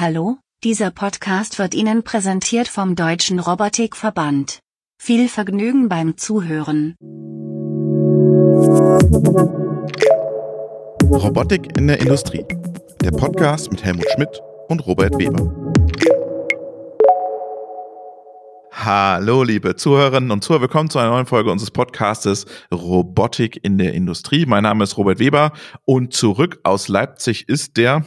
Hallo, dieser Podcast wird Ihnen präsentiert vom Deutschen Robotikverband. Viel Vergnügen beim Zuhören. Robotik in der Industrie. Der Podcast mit Helmut Schmidt und Robert Weber. Hallo, liebe Zuhörerinnen und Zuhörer, willkommen zu einer neuen Folge unseres Podcastes Robotik in der Industrie. Mein Name ist Robert Weber und zurück aus Leipzig ist der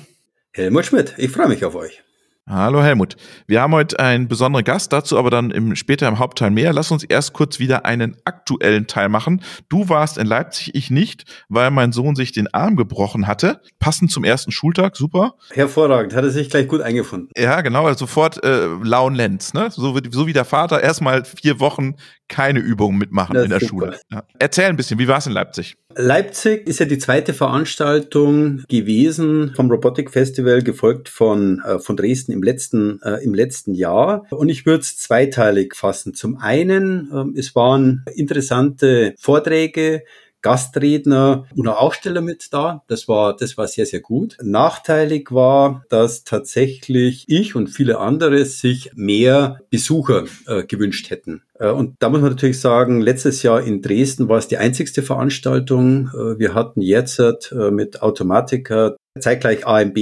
Helmut Schmidt. Ich freue mich auf euch. Hallo Helmut. Wir haben heute einen besonderen Gast, dazu aber dann im, später im Hauptteil mehr. Lass uns erst kurz wieder einen aktuellen Teil machen. Du warst in Leipzig, ich nicht, weil mein Sohn sich den Arm gebrochen hatte. Passend zum ersten Schultag, super. Hervorragend, hat er sich gleich gut eingefunden. Ja, genau, also sofort äh, lauen Lenz, ne? So, so wie der Vater erstmal vier Wochen keine Übungen mitmachen das in der super. Schule. Ja. Erzähl ein bisschen, wie war es in Leipzig? Leipzig ist ja die zweite Veranstaltung gewesen vom Robotic Festival, gefolgt von, äh, von Dresden im letzten, äh, im letzten Jahr. Und ich würde es zweiteilig fassen. Zum einen, äh, es waren interessante Vorträge, Gastredner und auch Aussteller mit da. Das war, das war sehr, sehr gut. Nachteilig war, dass tatsächlich ich und viele andere sich mehr Besucher äh, gewünscht hätten. Äh, und da muss man natürlich sagen, letztes Jahr in Dresden war es die einzigste Veranstaltung. Äh, wir hatten jetzt äh, mit Automatica zeitgleich AMB.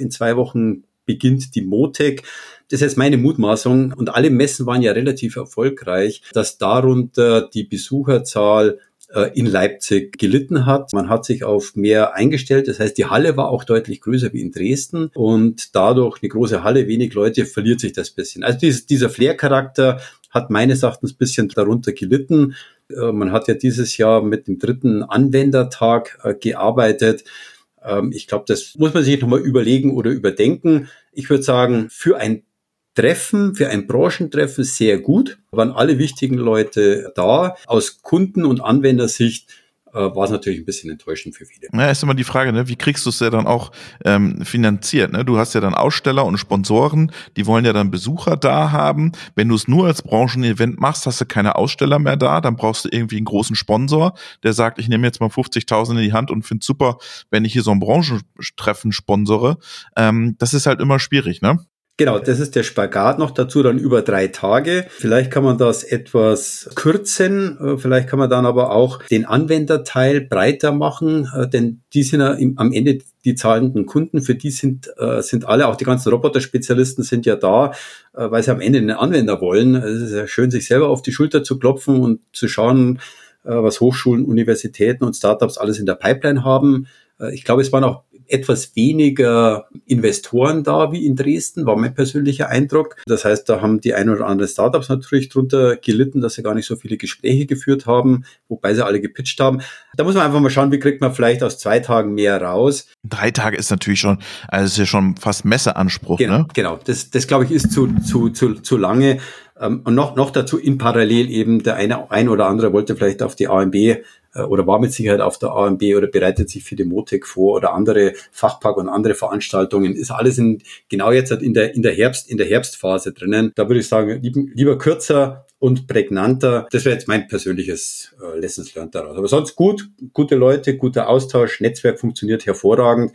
In zwei Wochen beginnt die Motec. Das ist meine Mutmaßung. Und alle Messen waren ja relativ erfolgreich, dass darunter die Besucherzahl äh, in Leipzig gelitten hat. Man hat sich auf mehr eingestellt. Das heißt, die Halle war auch deutlich größer wie in Dresden und dadurch eine große Halle, wenig Leute, verliert sich das bisschen. Also dieser Flair-Charakter hat meines Erachtens bisschen darunter gelitten. Äh, man hat ja dieses Jahr mit dem dritten Anwendertag äh, gearbeitet. Ähm, ich glaube, das muss man sich nochmal überlegen oder überdenken. Ich würde sagen, für ein Treffen, für ein Branchentreffen sehr gut, waren alle wichtigen Leute da. Aus Kunden- und Anwendersicht äh, war es natürlich ein bisschen enttäuschend für viele. Ja, ist immer die Frage, ne? wie kriegst du es ja dann auch ähm, finanziert? Ne? Du hast ja dann Aussteller und Sponsoren, die wollen ja dann Besucher da haben. Wenn du es nur als Branchenevent machst, hast du keine Aussteller mehr da, dann brauchst du irgendwie einen großen Sponsor, der sagt, ich nehme jetzt mal 50.000 in die Hand und finde super, wenn ich hier so ein Branchentreffen sponsore. Ähm, das ist halt immer schwierig, ne? Genau, das ist der Spagat noch dazu, dann über drei Tage. Vielleicht kann man das etwas kürzen, äh, vielleicht kann man dann aber auch den Anwenderteil breiter machen, äh, denn die sind ja am Ende die zahlenden Kunden, für die sind, äh, sind alle, auch die ganzen Roboter-Spezialisten sind ja da, weil sie am Ende einen Anwender wollen. Es ist ja schön, sich selber auf die Schulter zu klopfen und zu schauen, was Hochschulen, Universitäten und Startups alles in der Pipeline haben. Ich glaube, es waren auch etwas weniger Investoren da wie in Dresden, war mein persönlicher Eindruck. Das heißt, da haben die ein oder anderen Startups natürlich drunter gelitten, dass sie gar nicht so viele Gespräche geführt haben, wobei sie alle gepitcht haben. Da muss man einfach mal schauen, wie kriegt man vielleicht aus zwei Tagen mehr raus. Drei Tage ist natürlich schon, also ist ja schon fast Messeanspruch. Genau, ne? genau. Das, das glaube ich ist zu, zu, zu, zu lange. Ähm, und noch, noch dazu in parallel eben der eine, ein oder andere wollte vielleicht auf die AMB oder war mit Sicherheit auf der AMB oder bereitet sich für die Motec vor oder andere Fachpark und andere Veranstaltungen. Ist alles in, genau jetzt in der, in der Herbst, in der Herbstphase drinnen. Da würde ich sagen, lieber, lieber kürzer und prägnanter. Das wäre jetzt mein persönliches äh, Lessons learned daraus. Aber sonst gut, gute Leute, guter Austausch, Netzwerk funktioniert hervorragend.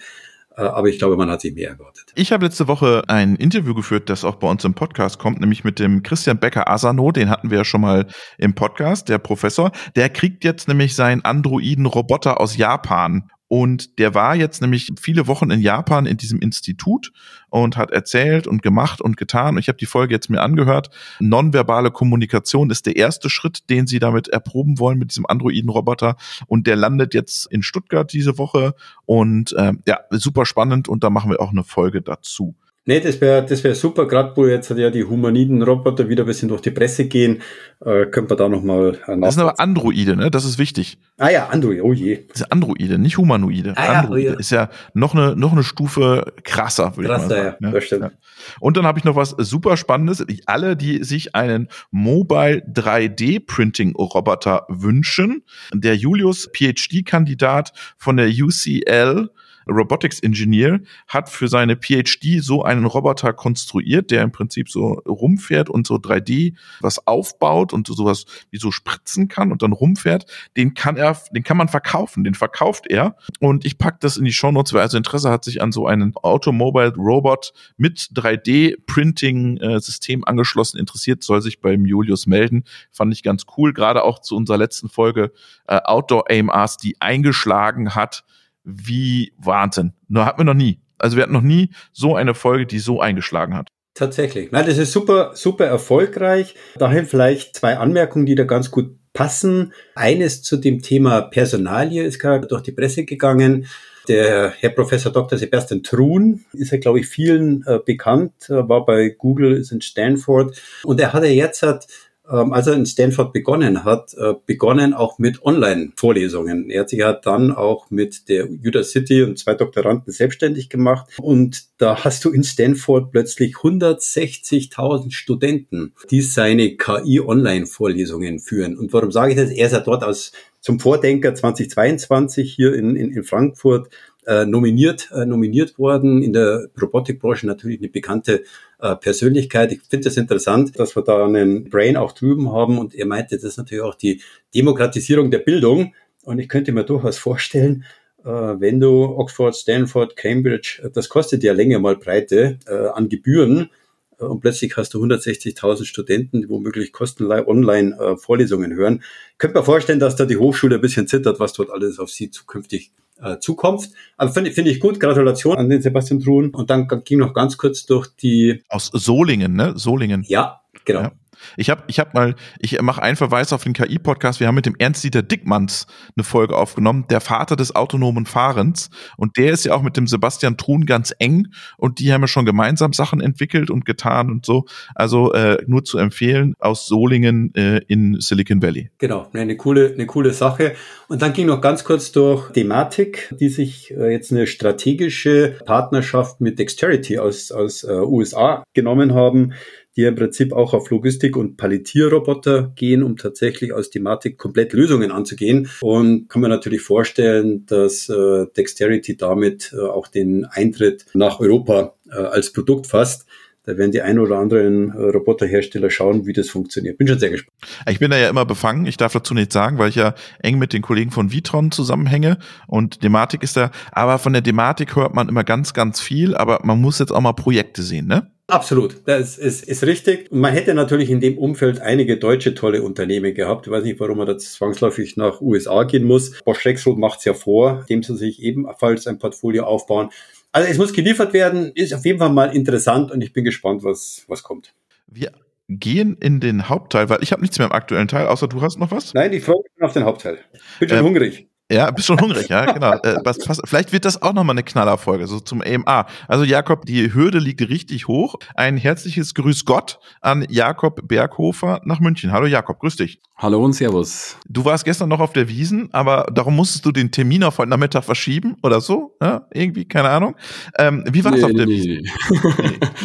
Äh, aber ich glaube, man hat sich mehr erwartet. Ich habe letzte Woche ein Interview geführt, das auch bei uns im Podcast kommt, nämlich mit dem Christian Becker Asano, den hatten wir ja schon mal im Podcast, der Professor. Der kriegt jetzt nämlich seinen Androiden-Roboter aus Japan und der war jetzt nämlich viele Wochen in Japan in diesem Institut und hat erzählt und gemacht und getan. Ich habe die Folge jetzt mir angehört. Nonverbale Kommunikation ist der erste Schritt, den sie damit erproben wollen mit diesem Androiden-Roboter. Und der landet jetzt in Stuttgart diese Woche. Und äh, ja, super spannend. Und da machen wir auch eine Folge dazu. Nee, das wäre das wär super, gerade wo jetzt ja die Humaniden-Roboter wieder ein bisschen durch die Presse gehen, äh, könnte man da nochmal äh, Das sind aber Androide, ne? Das ist wichtig. Ah ja, Androide, oh je. Das sind Androide, nicht Humanoide. Ah, Androide ja, oh ja. ist ja noch eine, noch eine Stufe krasser, würde ich mal sagen. Ja, ja, das stimmt. Ja. Und dann habe ich noch was super Spannendes. Alle, die sich einen Mobile 3D-Printing-Roboter wünschen, der Julius, PhD-Kandidat von der UCL, Robotics Engineer hat für seine PhD so einen Roboter konstruiert, der im Prinzip so rumfährt und so 3D was aufbaut und sowas wie so spritzen kann und dann rumfährt. Den kann er, den kann man verkaufen, den verkauft er. Und ich pack das in die Show Notes, wer also Interesse hat, sich an so einen Automobile Robot mit 3D Printing äh, System angeschlossen interessiert, soll sich beim Julius melden. Fand ich ganz cool, gerade auch zu unserer letzten Folge äh, Outdoor AMRs, die eingeschlagen hat wie Wahnsinn. Nur hatten wir noch nie. Also wir hatten noch nie so eine Folge, die so eingeschlagen hat. Tatsächlich. Nein, das ist super, super erfolgreich. Daher vielleicht zwei Anmerkungen, die da ganz gut passen. Eines zu dem Thema Personalie ist gerade durch die Presse gegangen. Der Herr Professor Dr. Sebastian Truhn ist ja, glaube ich, vielen äh, bekannt, war bei Google, ist in Stanford und er hat ja jetzt hat ähm, als er in Stanford begonnen hat, äh, begonnen auch mit Online-Vorlesungen. Er hat sich ja dann auch mit der Utah City und zwei Doktoranden selbstständig gemacht. Und da hast du in Stanford plötzlich 160.000 Studenten, die seine KI-Online-Vorlesungen führen. Und warum sage ich das? Er ist ja dort als zum Vordenker 2022 hier in, in, in Frankfurt äh, nominiert, äh, nominiert worden. In der Robotikbranche natürlich eine bekannte äh, Persönlichkeit. Ich finde es das interessant, dass wir da einen Brain auch drüben haben und er meinte, das ist natürlich auch die Demokratisierung der Bildung. Und ich könnte mir durchaus vorstellen, äh, wenn du Oxford, Stanford, Cambridge, äh, das kostet ja länger mal Breite äh, an Gebühren und plötzlich hast du 160.000 Studenten, die womöglich kostenlos online Vorlesungen hören. Ich könnte mir vorstellen, dass da die Hochschule ein bisschen zittert, was dort alles auf sie zukünftig äh, Zukunft. Aber finde find ich gut. Gratulation an den Sebastian Truhn. Und dann ging noch ganz kurz durch die. Aus Solingen, ne? Solingen. Ja, genau. Ja. Ich habe ich hab mal, ich mache einen Verweis auf den KI-Podcast. Wir haben mit dem Ernst-Dieter Dickmanns eine Folge aufgenommen, der Vater des autonomen Fahrens. Und der ist ja auch mit dem Sebastian Truhn ganz eng. Und die haben ja schon gemeinsam Sachen entwickelt und getan und so. Also äh, nur zu empfehlen aus Solingen äh, in Silicon Valley. Genau, eine coole, eine coole Sache. Und dann ging noch ganz kurz durch Thematik, die sich äh, jetzt eine strategische Partnerschaft mit Dexterity aus, aus äh, USA genommen haben die im Prinzip auch auf Logistik und Palettierroboter gehen, um tatsächlich aus Thematik komplett Lösungen anzugehen. Und kann man natürlich vorstellen, dass äh, Dexterity damit äh, auch den Eintritt nach Europa äh, als Produkt fasst. Da werden die ein oder anderen äh, Roboterhersteller schauen, wie das funktioniert. Bin schon sehr gespannt. Ich bin da ja immer befangen. Ich darf dazu nichts sagen, weil ich ja eng mit den Kollegen von Vitron zusammenhänge und Thematik ist da. Aber von der Thematik hört man immer ganz, ganz viel. Aber man muss jetzt auch mal Projekte sehen, ne? Absolut, das ist, ist richtig. Man hätte natürlich in dem Umfeld einige deutsche tolle Unternehmen gehabt. Ich weiß nicht, warum man da zwangsläufig nach USA gehen muss. Bosch Rexroth macht es ja vor, indem sie sich ebenfalls ein Portfolio aufbauen. Also es muss geliefert werden, ist auf jeden Fall mal interessant und ich bin gespannt, was, was kommt. Wir gehen in den Hauptteil, weil ich habe nichts mehr im aktuellen Teil, außer du hast noch was? Nein, ich freue mich auf den Hauptteil. Bin schon ähm, hungrig. Ja, bist schon hungrig, ja, genau. Äh, was, was, vielleicht wird das auch nochmal eine Knallerfolge, so zum AMA. Also Jakob, die Hürde liegt richtig hoch. Ein herzliches Grüß Gott an Jakob Berghofer nach München. Hallo Jakob, grüß dich. Hallo und Servus. Du warst gestern noch auf der Wiesen, aber darum musstest du den Termin auf heute Nachmittag verschieben oder so? Ja, irgendwie, keine Ahnung. Ähm, wie war es nee, auf der nee, Wiesen?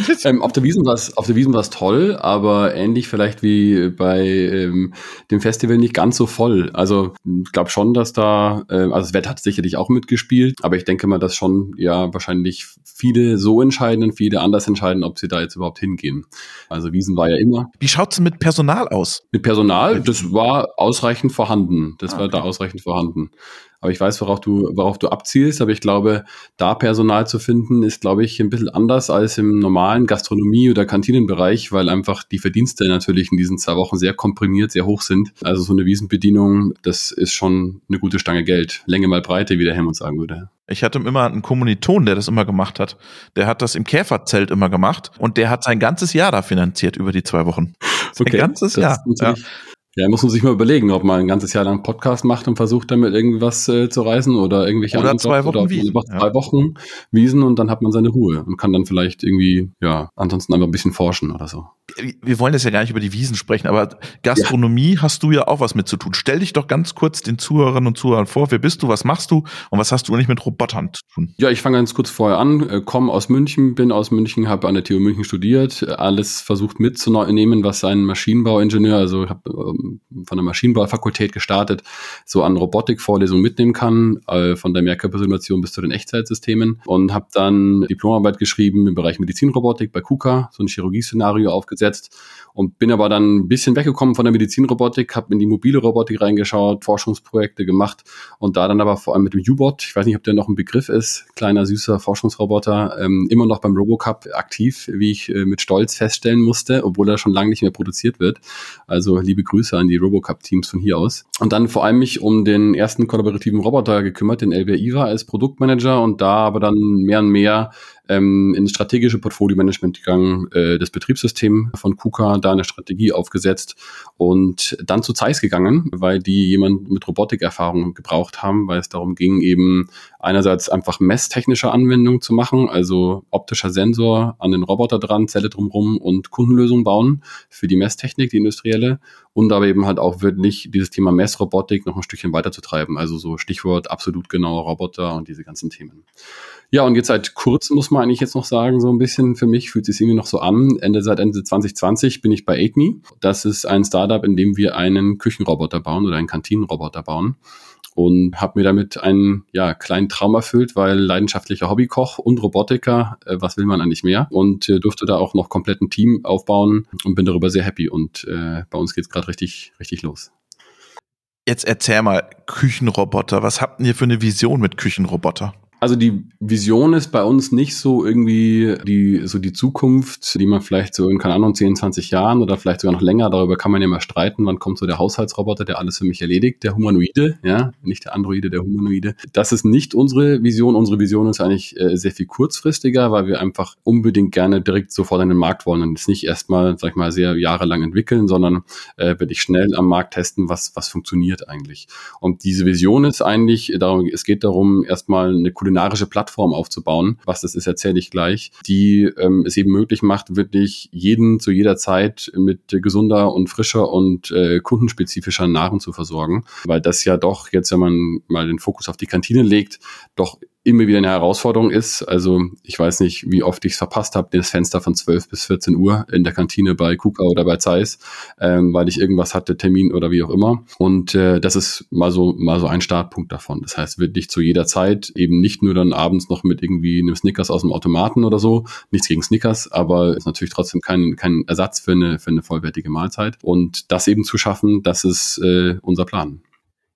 Nee. ähm, auf der Wiesen war es auf der Wiesen war es toll, aber ähnlich vielleicht wie bei ähm, dem Festival nicht ganz so voll. Also ich glaube schon, dass da äh, also das Wetter hat sicherlich auch mitgespielt, aber ich denke mal, dass schon ja wahrscheinlich viele so entscheiden, viele anders entscheiden, ob sie da jetzt überhaupt hingehen. Also Wiesen war ja immer. Wie schaut es mit Personal aus? Mit Personal, das war ausreichend vorhanden. Das ah, war da ausreichend vorhanden. Aber ich weiß, worauf du, worauf du abzielst. Aber ich glaube, da Personal zu finden, ist, glaube ich, ein bisschen anders als im normalen Gastronomie- oder Kantinenbereich, weil einfach die Verdienste natürlich in diesen zwei Wochen sehr komprimiert, sehr hoch sind. Also so eine Wiesenbedienung, das ist schon eine gute Stange Geld. Länge mal Breite, wie der Helmut sagen würde. Ich hatte immer einen Kommiliton, der das immer gemacht hat. Der hat das im Käferzelt immer gemacht und der hat sein ganzes Jahr da finanziert über die zwei Wochen. Sein okay, ganzes Jahr. Ja. Ja, muss man sich mal überlegen, ob man ein ganzes Jahr lang Podcast macht und versucht damit irgendwas äh, zu reißen oder irgendwelche oder zwei Wochen oder Wiesen. zwei ja. Wochen Wiesen und dann hat man seine Ruhe und kann dann vielleicht irgendwie, ja, ansonsten einfach ein bisschen forschen oder so. wir wollen jetzt ja gar nicht über die Wiesen sprechen, aber Gastronomie ja. hast du ja auch was mit zu tun. Stell dich doch ganz kurz den Zuhörerinnen und Zuhörern vor. Wer bist du? Was machst du? Und was hast du eigentlich mit Robotern zu tun? Ja, ich fange ganz kurz vorher an. Äh, komme aus München, bin aus München, habe an der TU München studiert, alles versucht mitzunehmen, was ein Maschinenbauingenieur, also ich habe ähm, von der Maschinenbaufakultät gestartet, so an Robotikvorlesungen mitnehmen kann, äh, von der Mehrkörpersimulation bis zu den Echtzeitsystemen. Und habe dann Diplomarbeit geschrieben im Bereich Medizinrobotik bei KUKA, so ein Chirurgie-Szenario aufgesetzt und bin aber dann ein bisschen weggekommen von der Medizinrobotik, habe in die mobile Robotik reingeschaut, Forschungsprojekte gemacht und da dann aber vor allem mit dem U-Bot, ich weiß nicht, ob der noch ein Begriff ist, kleiner süßer Forschungsroboter, ähm, immer noch beim Robocup aktiv, wie ich äh, mit Stolz feststellen musste, obwohl er schon lange nicht mehr produziert wird. Also liebe Grüße an die Robocup-Teams von hier aus. Und dann vor allem mich um den ersten kollaborativen Roboter gekümmert, den LBR IVA als Produktmanager und da aber dann mehr und mehr ähm, in strategische Portfolio-Management gegangen, äh, das Betriebssystem von KUKA, da eine Strategie aufgesetzt und dann zu Zeiss gegangen, weil die jemand mit Robotikerfahrung gebraucht haben, weil es darum ging, eben einerseits einfach messtechnische Anwendungen zu machen, also optischer Sensor an den Roboter dran, Zelle drumherum und Kundenlösungen bauen für die Messtechnik, die industrielle und aber eben halt auch wirklich dieses Thema Messrobotik noch ein Stückchen weiterzutreiben, also so Stichwort absolut genauer Roboter und diese ganzen Themen. Ja, und jetzt seit kurzem muss man eigentlich jetzt noch sagen, so ein bisschen für mich fühlt es sich irgendwie noch so an. Ende seit Ende 2020 bin ich bei AidMe. Das ist ein Startup, in dem wir einen Küchenroboter bauen oder einen Kantinenroboter bauen und habe mir damit einen ja, kleinen Traum erfüllt, weil leidenschaftlicher Hobbykoch und Robotiker, äh, was will man eigentlich mehr? Und äh, durfte da auch noch komplett ein Team aufbauen und bin darüber sehr happy. Und äh, bei uns geht's gerade richtig, richtig los. Jetzt erzähl mal, Küchenroboter, was habt ihr für eine Vision mit Küchenroboter? Also die Vision ist bei uns nicht so irgendwie die, so die Zukunft, die man vielleicht so in, keine Ahnung, 10, 20 Jahren oder vielleicht sogar noch länger, darüber kann man ja mal streiten, wann kommt so der Haushaltsroboter, der alles für mich erledigt, der Humanoide, ja, nicht der Androide, der Humanoide. Das ist nicht unsere Vision. Unsere Vision ist eigentlich äh, sehr viel kurzfristiger, weil wir einfach unbedingt gerne direkt sofort in den Markt wollen und es nicht erstmal, sag ich mal, sehr jahrelang entwickeln, sondern äh, wirklich schnell am Markt testen, was, was funktioniert eigentlich. Und diese Vision ist eigentlich, darum, es geht darum, erstmal eine coole kulinarische Plattform aufzubauen. Was das ist, erzähle ich gleich, die ähm, es eben möglich macht, wirklich jeden zu jeder Zeit mit gesunder und frischer und äh, kundenspezifischer Nahrung zu versorgen. Weil das ja doch jetzt, wenn man mal den Fokus auf die Kantine legt, doch immer wieder eine Herausforderung ist. Also ich weiß nicht, wie oft ich es verpasst habe, das Fenster von 12 bis 14 Uhr in der Kantine bei KUKA oder bei Zeiss, ähm, weil ich irgendwas hatte, Termin oder wie auch immer. Und äh, das ist mal so, mal so ein Startpunkt davon. Das heißt, wirklich zu jeder Zeit eben nicht nur dann abends noch mit irgendwie einem Snickers aus dem Automaten oder so. Nichts gegen Snickers, aber ist natürlich trotzdem kein, kein Ersatz für eine, für eine vollwertige Mahlzeit. Und das eben zu schaffen, das ist äh, unser Plan.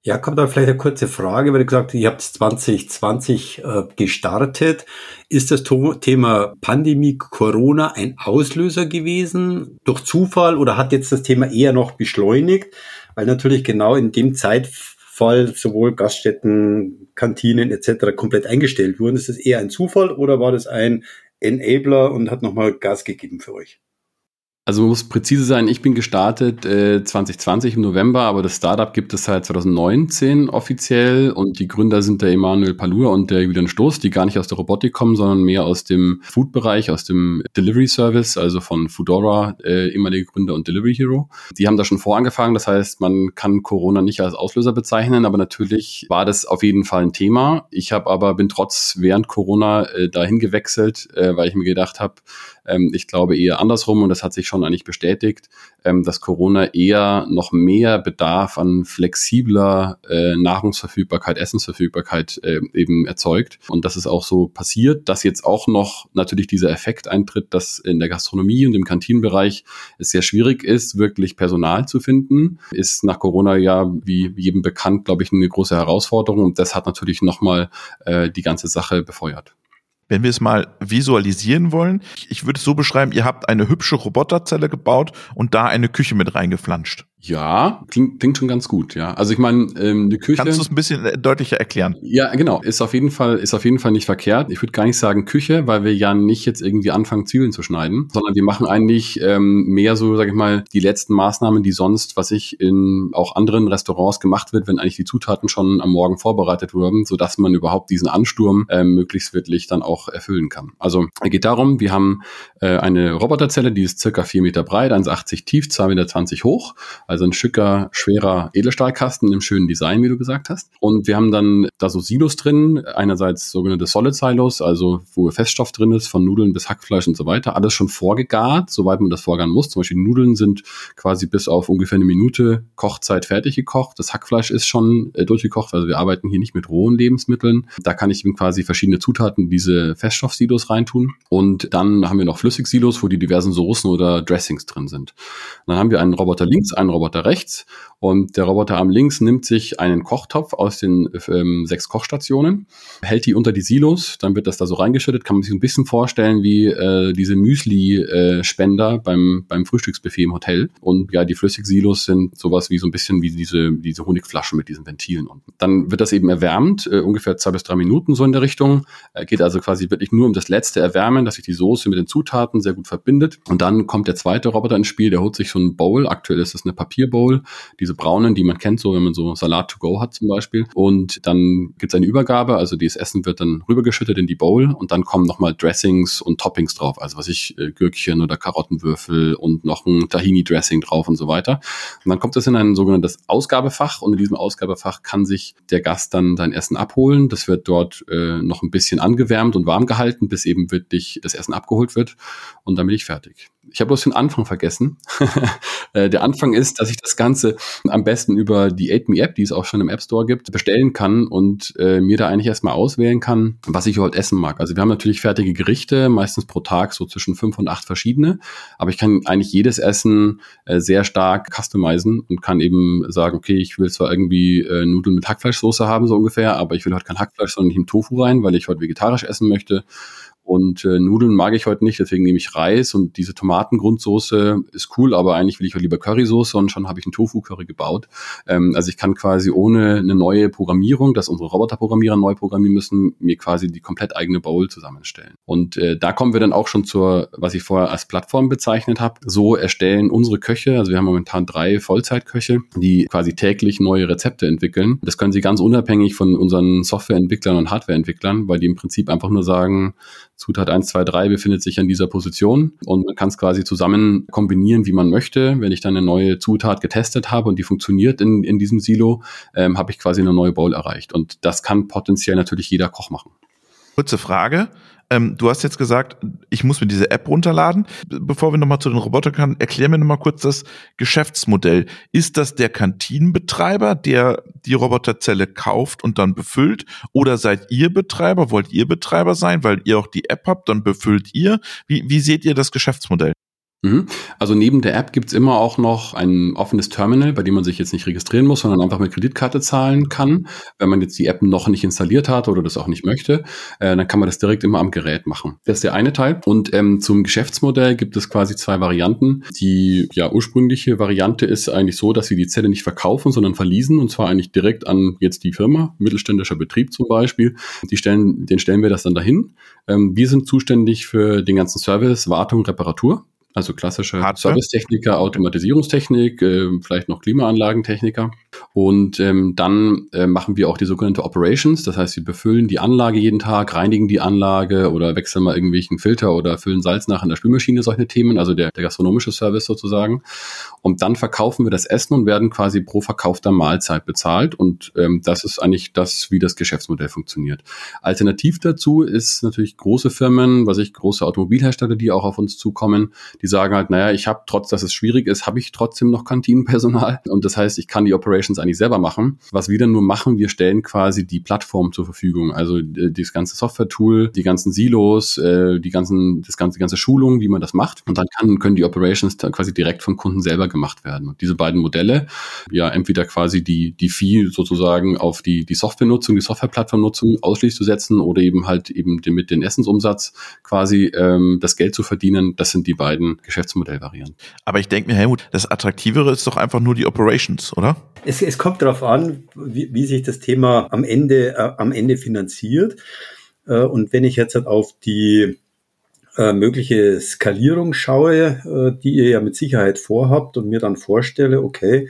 Jakob, da vielleicht eine kurze Frage, weil du gesagt ihr habt 2020 äh, gestartet. Ist das Thema Pandemie Corona ein Auslöser gewesen durch Zufall oder hat jetzt das Thema eher noch beschleunigt? Weil natürlich genau in dem Zeitfall sowohl Gaststätten, Kantinen etc. komplett eingestellt wurden. Ist das eher ein Zufall oder war das ein Enabler und hat nochmal Gas gegeben für euch? Also man muss präzise sein, ich bin gestartet äh, 2020 im November, aber das Startup gibt es seit 2019 offiziell und die Gründer sind der Emanuel Palur und der Julian Stoß, die gar nicht aus der Robotik kommen, sondern mehr aus dem Food-Bereich, aus dem Delivery Service, also von Foodora, äh, ehemalige Gründer und Delivery Hero. Die haben da schon vorangefangen, das heißt, man kann Corona nicht als Auslöser bezeichnen, aber natürlich war das auf jeden Fall ein Thema. Ich habe aber bin trotz während Corona äh, dahin gewechselt, äh, weil ich mir gedacht habe, ähm, ich glaube eher andersrum und das hat sich schon eigentlich bestätigt, ähm, dass Corona eher noch mehr Bedarf an flexibler äh, Nahrungsverfügbarkeit, Essensverfügbarkeit äh, eben erzeugt. Und das ist auch so passiert, dass jetzt auch noch natürlich dieser Effekt eintritt, dass in der Gastronomie und im Kantinenbereich es sehr schwierig ist, wirklich Personal zu finden. Ist nach Corona ja, wie jedem bekannt, glaube ich, eine große Herausforderung. Und das hat natürlich nochmal äh, die ganze Sache befeuert. Wenn wir es mal visualisieren wollen, ich würde es so beschreiben, ihr habt eine hübsche Roboterzelle gebaut und da eine Küche mit reingeflanscht. Ja, klingt, klingt schon ganz gut, ja. Also ich meine, ähm, die Küche. Kannst du es ein bisschen äh, deutlicher erklären? Ja, genau. Ist auf jeden Fall, ist auf jeden Fall nicht verkehrt. Ich würde gar nicht sagen Küche, weil wir ja nicht jetzt irgendwie anfangen, Zwiebeln zu schneiden, sondern wir machen eigentlich ähm, mehr so, sag ich mal, die letzten Maßnahmen, die sonst, was ich in auch anderen Restaurants gemacht wird, wenn eigentlich die Zutaten schon am Morgen vorbereitet wurden, so dass man überhaupt diesen Ansturm ähm, möglichst wirklich dann auch erfüllen kann. Also es geht darum, wir haben äh, eine Roboterzelle, die ist circa vier Meter breit, 1,80 tief, 2,20 Meter hoch. Also ein schicker, schwerer Edelstahlkasten im schönen Design, wie du gesagt hast. Und wir haben dann da so Silos drin. Einerseits sogenannte Solid Silos, also wo Feststoff drin ist, von Nudeln bis Hackfleisch und so weiter. Alles schon vorgegart, soweit man das vorgaren muss. Zum Beispiel Nudeln sind quasi bis auf ungefähr eine Minute Kochzeit fertig gekocht. Das Hackfleisch ist schon äh, durchgekocht. Also wir arbeiten hier nicht mit rohen Lebensmitteln. Da kann ich eben quasi verschiedene Zutaten, diese Feststoffsilos reintun. Und dann haben wir noch Flüssigsilos, wo die diversen Soßen oder Dressings drin sind. Und dann haben wir einen Roboter links, einen Roboter rechts. Und der Roboterarm links nimmt sich einen Kochtopf aus den ähm, sechs Kochstationen, hält die unter die Silos, dann wird das da so reingeschüttet. Kann man sich ein bisschen vorstellen wie äh, diese Müsli-Spender beim, beim Frühstücksbuffet im Hotel. Und ja, die Flüssigsilos sind sowas wie so ein bisschen wie diese, diese Honigflaschen mit diesen Ventilen unten. Dann wird das eben erwärmt, äh, ungefähr zwei bis drei Minuten so in der Richtung. Äh, geht also quasi wirklich nur um das letzte Erwärmen, dass sich die Soße mit den Zutaten sehr gut verbindet. Und dann kommt der zweite Roboter ins Spiel, der holt sich so ein Bowl. Aktuell ist es eine Diese diese braunen, die man kennt, so wenn man so Salat to go hat zum Beispiel. Und dann gibt es eine Übergabe, also dieses Essen wird dann rübergeschüttet in die Bowl und dann kommen nochmal Dressings und Toppings drauf. Also was ich, äh, Gürkchen oder Karottenwürfel und noch ein Tahini-Dressing drauf und so weiter. Und dann kommt das in ein sogenanntes Ausgabefach und in diesem Ausgabefach kann sich der Gast dann sein Essen abholen. Das wird dort äh, noch ein bisschen angewärmt und warm gehalten, bis eben wirklich das Essen abgeholt wird und dann bin ich fertig. Ich habe bloß den Anfang vergessen. Äh, der Anfang ist, dass ich das Ganze am besten über die 8Me App, die es auch schon im App Store gibt, bestellen kann und äh, mir da eigentlich erstmal auswählen kann, was ich heute essen mag. Also wir haben natürlich fertige Gerichte, meistens pro Tag so zwischen fünf und acht verschiedene, aber ich kann eigentlich jedes Essen äh, sehr stark customizen und kann eben sagen, okay, ich will zwar irgendwie äh, Nudeln mit Hackfleischsoße haben, so ungefähr, aber ich will heute kein Hackfleisch, sondern nicht im Tofu rein, weil ich heute vegetarisch essen möchte und äh, Nudeln mag ich heute nicht, deswegen nehme ich Reis und diese Tomatengrundsoße ist cool, aber eigentlich will ich lieber Currysoße und schon habe ich einen Tofu-Curry gebaut. Ähm, also ich kann quasi ohne eine neue Programmierung, dass unsere Roboterprogrammierer neu programmieren müssen, mir quasi die komplett eigene Bowl zusammenstellen. Und äh, da kommen wir dann auch schon zur, was ich vorher als Plattform bezeichnet habe. So erstellen unsere Köche, also wir haben momentan drei Vollzeitköche, die quasi täglich neue Rezepte entwickeln. Das können sie ganz unabhängig von unseren Softwareentwicklern und Hardwareentwicklern, weil die im Prinzip einfach nur sagen, Zutat 1, 2, 3 befindet sich an dieser Position und man kann es quasi zusammen kombinieren, wie man möchte. Wenn ich dann eine neue Zutat getestet habe und die funktioniert in, in diesem Silo, ähm, habe ich quasi eine neue Bowl erreicht. Und das kann potenziell natürlich jeder Koch machen. Kurze Frage. Ähm, du hast jetzt gesagt, ich muss mir diese App runterladen. Bevor wir nochmal zu den Robotern kommen, erklär mir nochmal kurz das Geschäftsmodell. Ist das der Kantinenbetreiber, der die Roboterzelle kauft und dann befüllt? Oder seid ihr Betreiber? Wollt ihr Betreiber sein, weil ihr auch die App habt, dann befüllt ihr? Wie, wie seht ihr das Geschäftsmodell? Mhm. Also neben der App gibt's immer auch noch ein offenes Terminal, bei dem man sich jetzt nicht registrieren muss, sondern einfach mit Kreditkarte zahlen kann. Wenn man jetzt die App noch nicht installiert hat oder das auch nicht möchte, äh, dann kann man das direkt immer am Gerät machen. Das ist der eine Teil. Und ähm, zum Geschäftsmodell gibt es quasi zwei Varianten. Die ja ursprüngliche Variante ist eigentlich so, dass sie die Zelle nicht verkaufen, sondern verließen und zwar eigentlich direkt an jetzt die Firma, mittelständischer Betrieb zum Beispiel. Die stellen, den stellen wir das dann dahin. Ähm, wir sind zuständig für den ganzen Service, Wartung, Reparatur. Also klassische Servicetechniker, Automatisierungstechnik, äh, vielleicht noch Klimaanlagentechniker. Und ähm, dann äh, machen wir auch die sogenannte Operations. Das heißt, wir befüllen die Anlage jeden Tag, reinigen die Anlage oder wechseln mal irgendwelchen Filter oder füllen Salz nach in der Spülmaschine, solche Themen, also der, der gastronomische Service sozusagen. Und dann verkaufen wir das Essen und werden quasi pro verkaufter Mahlzeit bezahlt. Und ähm, das ist eigentlich das, wie das Geschäftsmodell funktioniert. Alternativ dazu ist natürlich große Firmen, was ich, große Automobilhersteller, die auch auf uns zukommen, die sagen halt, naja, ich habe, trotz dass es schwierig ist, habe ich trotzdem noch Kantinenpersonal. Und das heißt, ich kann die Operations eigentlich selber machen. Was wir dann nur machen, wir stellen quasi die Plattform zur Verfügung. Also äh, das ganze Software-Tool, die ganzen Silos, äh, die ganzen, das ganze, die ganze Schulung, wie man das macht. Und dann kann, können die Operations quasi direkt vom Kunden selber gemacht werden. Und diese beiden Modelle, ja, entweder quasi die, die Fee sozusagen auf die, die Softwarenutzung, die Softwareplattformnutzung ausschließlich zu setzen oder eben halt eben mit den Essensumsatz quasi ähm, das Geld zu verdienen, das sind die beiden Geschäftsmodellvarianten. Aber ich denke mir, Helmut, das Attraktivere ist doch einfach nur die Operations, oder? Es, es kommt darauf an, wie, wie, sich das Thema am Ende, äh, am Ende finanziert. Äh, und wenn ich jetzt halt auf die äh, mögliche Skalierung schaue, äh, die ihr ja mit Sicherheit vorhabt und mir dann vorstelle, okay,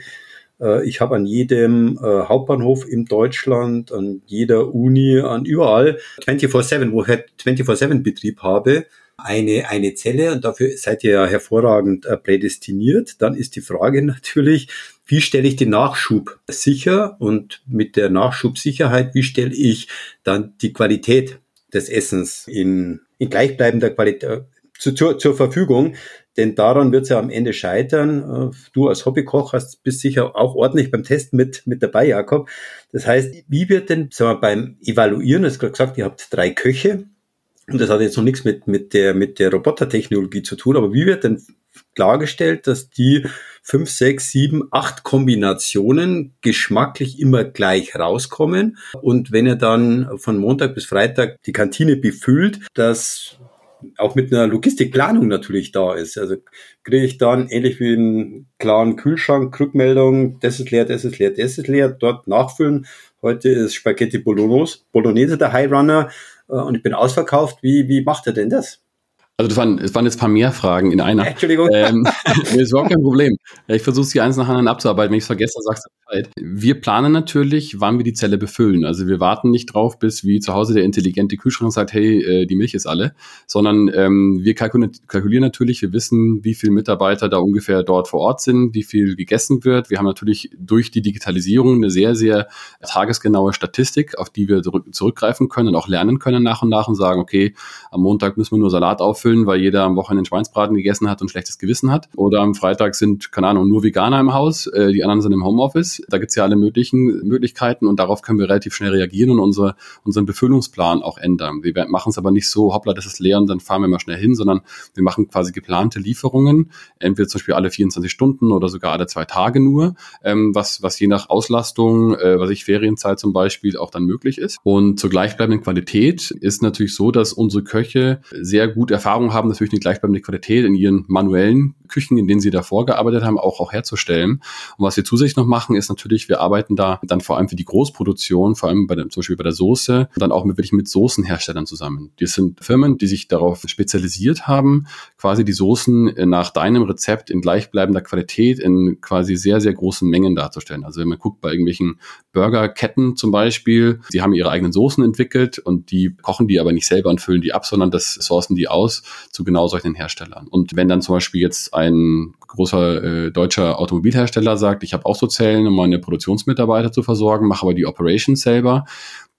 äh, ich habe an jedem äh, Hauptbahnhof in Deutschland, an jeder Uni, an überall 24-7, wo ich 24-7 Betrieb habe, eine, eine Zelle und dafür seid ihr ja hervorragend äh, prädestiniert. Dann ist die Frage natürlich, wie stelle ich den Nachschub sicher und mit der Nachschubsicherheit, wie stelle ich dann die Qualität des Essens in, in gleichbleibender Qualität äh, zu, zur, zur Verfügung. Denn daran wird es ja am Ende scheitern. Äh, du als Hobbykoch hast bist sicher auch ordentlich beim Testen mit, mit dabei, Jakob. Das heißt, wie wird denn sagen wir, beim Evaluieren, du hast gerade gesagt, ihr habt drei Köche, und das hat jetzt noch nichts mit, mit der, mit der Robotertechnologie zu tun, aber wie wird denn klargestellt, dass die fünf, sechs, sieben, acht Kombinationen geschmacklich immer gleich rauskommen? Und wenn ihr dann von Montag bis Freitag die Kantine befüllt, dass auch mit einer Logistikplanung natürlich da ist. Also kriege ich dann ähnlich wie einen klaren Kühlschrank Rückmeldung, das ist leer, das ist leer, das ist leer, dort nachfüllen. Heute ist Spaghetti Bolognese, Bolognese der High Runner und ich bin ausverkauft. Wie, wie macht er denn das? Also das waren, es waren jetzt ein paar mehr Fragen in einer. Entschuldigung. Ähm, das ist überhaupt kein Problem. Ich versuche sie eins nach anderen abzuarbeiten. Wenn ich es vergesse, sagst du Bescheid. Wir planen natürlich, wann wir die Zelle befüllen. Also wir warten nicht drauf, bis wie zu Hause der intelligente Kühlschrank sagt, hey, äh, die Milch ist alle, sondern ähm, wir kalkulieren, kalkulieren natürlich, wir wissen, wie viele Mitarbeiter da ungefähr dort vor Ort sind, wie viel gegessen wird. Wir haben natürlich durch die Digitalisierung eine sehr, sehr tagesgenaue Statistik, auf die wir zurückgreifen können und auch lernen können nach und nach und sagen, okay, am Montag müssen wir nur Salat auffüllen auffüllen, weil jeder am Wochenende Schweinsbraten gegessen hat und schlechtes Gewissen hat. Oder am Freitag sind, keine Ahnung, nur Veganer im Haus, äh, die anderen sind im Homeoffice. Da gibt's ja alle möglichen Möglichkeiten und darauf können wir relativ schnell reagieren und unsere, unseren Befüllungsplan auch ändern. Wir machen es aber nicht so, hoppla, das ist leer und dann fahren wir mal schnell hin, sondern wir machen quasi geplante Lieferungen, entweder zum Beispiel alle 24 Stunden oder sogar alle zwei Tage nur, ähm, was, was je nach Auslastung, äh, was ich Ferienzeit zum Beispiel auch dann möglich ist. Und zur gleichbleibenden Qualität ist natürlich so, dass unsere Köche sehr gut Erfahrung Erfahrung haben, natürlich eine gleichbleibende Qualität in ihren manuellen Küchen, in denen sie davor gearbeitet haben, auch, auch herzustellen. Und was wir zusätzlich noch machen, ist natürlich, wir arbeiten da dann vor allem für die Großproduktion, vor allem bei der, zum Beispiel bei der Soße, dann auch mit, wirklich mit Soßenherstellern zusammen. Das sind Firmen, die sich darauf spezialisiert haben, quasi die Soßen nach deinem Rezept in gleichbleibender Qualität in quasi sehr, sehr großen Mengen darzustellen. Also wenn man guckt bei irgendwelchen Burgerketten zum Beispiel, die haben ihre eigenen Soßen entwickelt und die kochen die aber nicht selber und füllen die ab, sondern das sourcen die aus zu genau solchen Herstellern. Und wenn dann zum Beispiel jetzt ein großer äh, deutscher Automobilhersteller sagt, ich habe auch so Zellen, um meine Produktionsmitarbeiter zu versorgen, mache aber die Operations selber,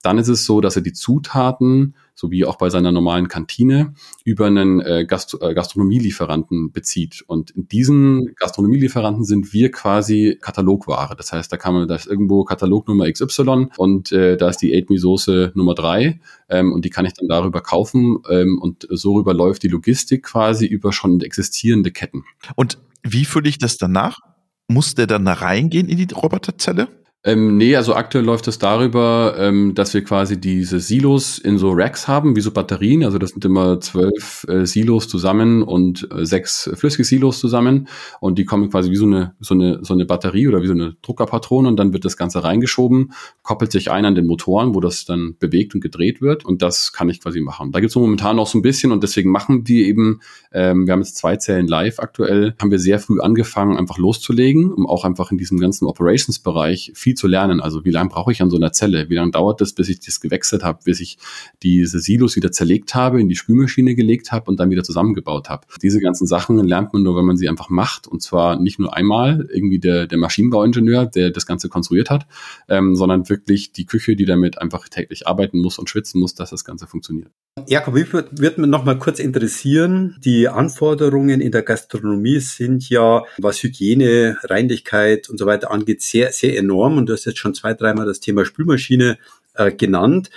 dann ist es so, dass er die Zutaten so wie auch bei seiner normalen Kantine, über einen äh, Gast äh, Gastronomielieferanten bezieht. Und in diesen Gastronomielieferanten sind wir quasi Katalogware. Das heißt, da kann man, da ist irgendwo Katalognummer XY und äh, da ist die Ate Me Soße Nummer drei ähm, und die kann ich dann darüber kaufen ähm, und so rüber läuft die Logistik quasi über schon existierende Ketten. Und wie fülle ich das danach? Muss der dann da reingehen in die Roboterzelle? Ähm, nee, also aktuell läuft es darüber, ähm, dass wir quasi diese Silos in so Racks haben, wie so Batterien. Also das sind immer zwölf äh, Silos zusammen und äh, sechs flüssige Silos zusammen. Und die kommen quasi wie so eine, so eine, so eine Batterie oder wie so eine Druckerpatrone und dann wird das Ganze reingeschoben, koppelt sich ein an den Motoren, wo das dann bewegt und gedreht wird. Und das kann ich quasi machen. Da gibt es momentan noch so ein bisschen und deswegen machen wir eben, ähm, wir haben jetzt zwei Zellen live aktuell, haben wir sehr früh angefangen, einfach loszulegen, um auch einfach in diesem ganzen Operations-Bereich viel zu lernen. Also wie lange brauche ich an so einer Zelle? Wie lange dauert es, bis ich das gewechselt habe, bis ich diese Silos wieder zerlegt habe, in die Spülmaschine gelegt habe und dann wieder zusammengebaut habe? Diese ganzen Sachen lernt man nur, wenn man sie einfach macht. Und zwar nicht nur einmal irgendwie der, der Maschinenbauingenieur, der das Ganze konstruiert hat, ähm, sondern wirklich die Küche, die damit einfach täglich arbeiten muss und schwitzen muss, dass das Ganze funktioniert. Jakob, mich würde würd mich noch kurz interessieren. Die Anforderungen in der Gastronomie sind ja, was Hygiene, Reinlichkeit und so weiter angeht, sehr, sehr enorm. Und du hast jetzt schon zwei, dreimal das Thema Spülmaschine äh, genannt.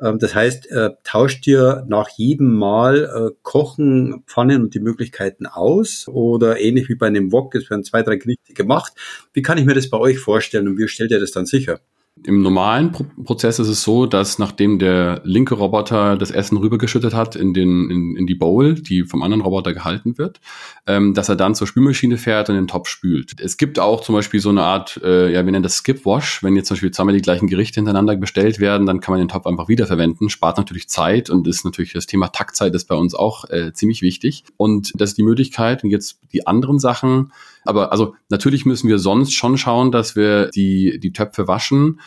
Ähm, das heißt, äh, tauscht ihr nach jedem Mal äh, Kochen, Pfannen und die Möglichkeiten aus oder ähnlich wie bei einem Wok, es werden zwei, drei Gerichte gemacht. Wie kann ich mir das bei euch vorstellen und wie stellt ihr das dann sicher? Im normalen Pro Prozess ist es so, dass nachdem der linke Roboter das Essen rübergeschüttet hat in, den, in, in die Bowl, die vom anderen Roboter gehalten wird, ähm, dass er dann zur Spülmaschine fährt und den Topf spült. Es gibt auch zum Beispiel so eine Art, äh, ja, wir nennen das Skip Wash. Wenn jetzt zum Beispiel zweimal die gleichen Gerichte hintereinander bestellt werden, dann kann man den Topf einfach wiederverwenden, spart natürlich Zeit und ist natürlich das Thema Taktzeit ist bei uns auch äh, ziemlich wichtig. Und das ist die Möglichkeit. Und jetzt die anderen Sachen, aber also natürlich müssen wir sonst schon schauen, dass wir die, die Töpfe waschen,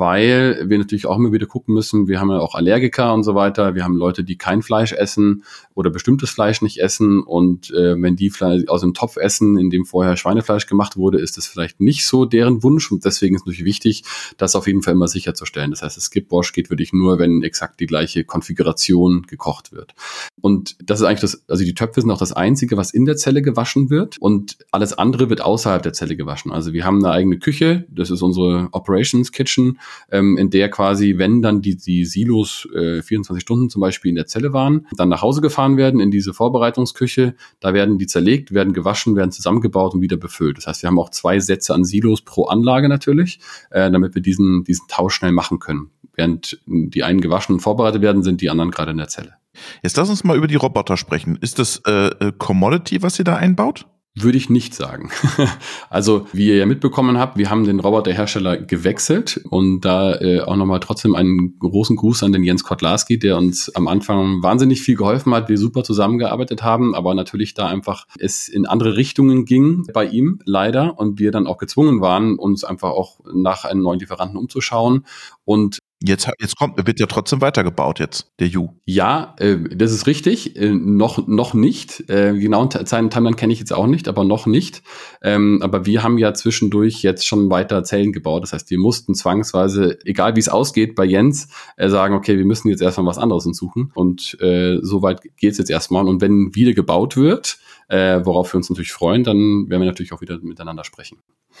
weil wir natürlich auch immer wieder gucken müssen, wir haben ja auch Allergiker und so weiter, wir haben Leute, die kein Fleisch essen oder bestimmtes Fleisch nicht essen und äh, wenn die Fleisch aus dem Topf essen, in dem vorher Schweinefleisch gemacht wurde, ist das vielleicht nicht so deren Wunsch und deswegen ist natürlich wichtig, das auf jeden Fall immer sicherzustellen. Das heißt, das Skip-Wash geht wirklich nur, wenn exakt die gleiche Konfiguration gekocht wird. Und das ist eigentlich das, also die Töpfe sind auch das einzige, was in der Zelle gewaschen wird und alles andere wird außerhalb der Zelle gewaschen. Also wir haben eine eigene Küche, das ist unsere Operations Kitchen, ähm, in der quasi, wenn dann die, die Silos äh, 24 Stunden zum Beispiel in der Zelle waren, dann nach Hause gefahren werden in diese Vorbereitungsküche, da werden die zerlegt, werden gewaschen, werden zusammengebaut und wieder befüllt. Das heißt, wir haben auch zwei Sätze an Silos pro Anlage natürlich, äh, damit wir diesen, diesen Tausch schnell machen können. Während die einen gewaschen und vorbereitet werden, sind die anderen gerade in der Zelle. Jetzt lass uns mal über die Roboter sprechen. Ist das äh, äh Commodity, was ihr da einbaut? Würde ich nicht sagen. also, wie ihr ja mitbekommen habt, wir haben den Roboterhersteller gewechselt und da äh, auch nochmal trotzdem einen großen Gruß an den Jens Kotlarski, der uns am Anfang wahnsinnig viel geholfen hat, wir super zusammengearbeitet haben, aber natürlich da einfach es in andere Richtungen ging bei ihm, leider, und wir dann auch gezwungen waren, uns einfach auch nach einem neuen Lieferanten umzuschauen und Jetzt, jetzt kommt, wird ja trotzdem weitergebaut jetzt, der Ju. Ja, äh, das ist richtig. Äh, noch, noch nicht. Äh, genau, seinen Timeline kenne ich jetzt auch nicht, aber noch nicht. Ähm, aber wir haben ja zwischendurch jetzt schon weiter Zellen gebaut. Das heißt, wir mussten zwangsweise, egal wie es ausgeht, bei Jens äh, sagen, okay, wir müssen jetzt erstmal was anderes suchen. Und äh, soweit geht's jetzt erstmal. Und wenn wieder gebaut wird, äh, worauf wir uns natürlich freuen, dann werden wir natürlich auch wieder miteinander sprechen.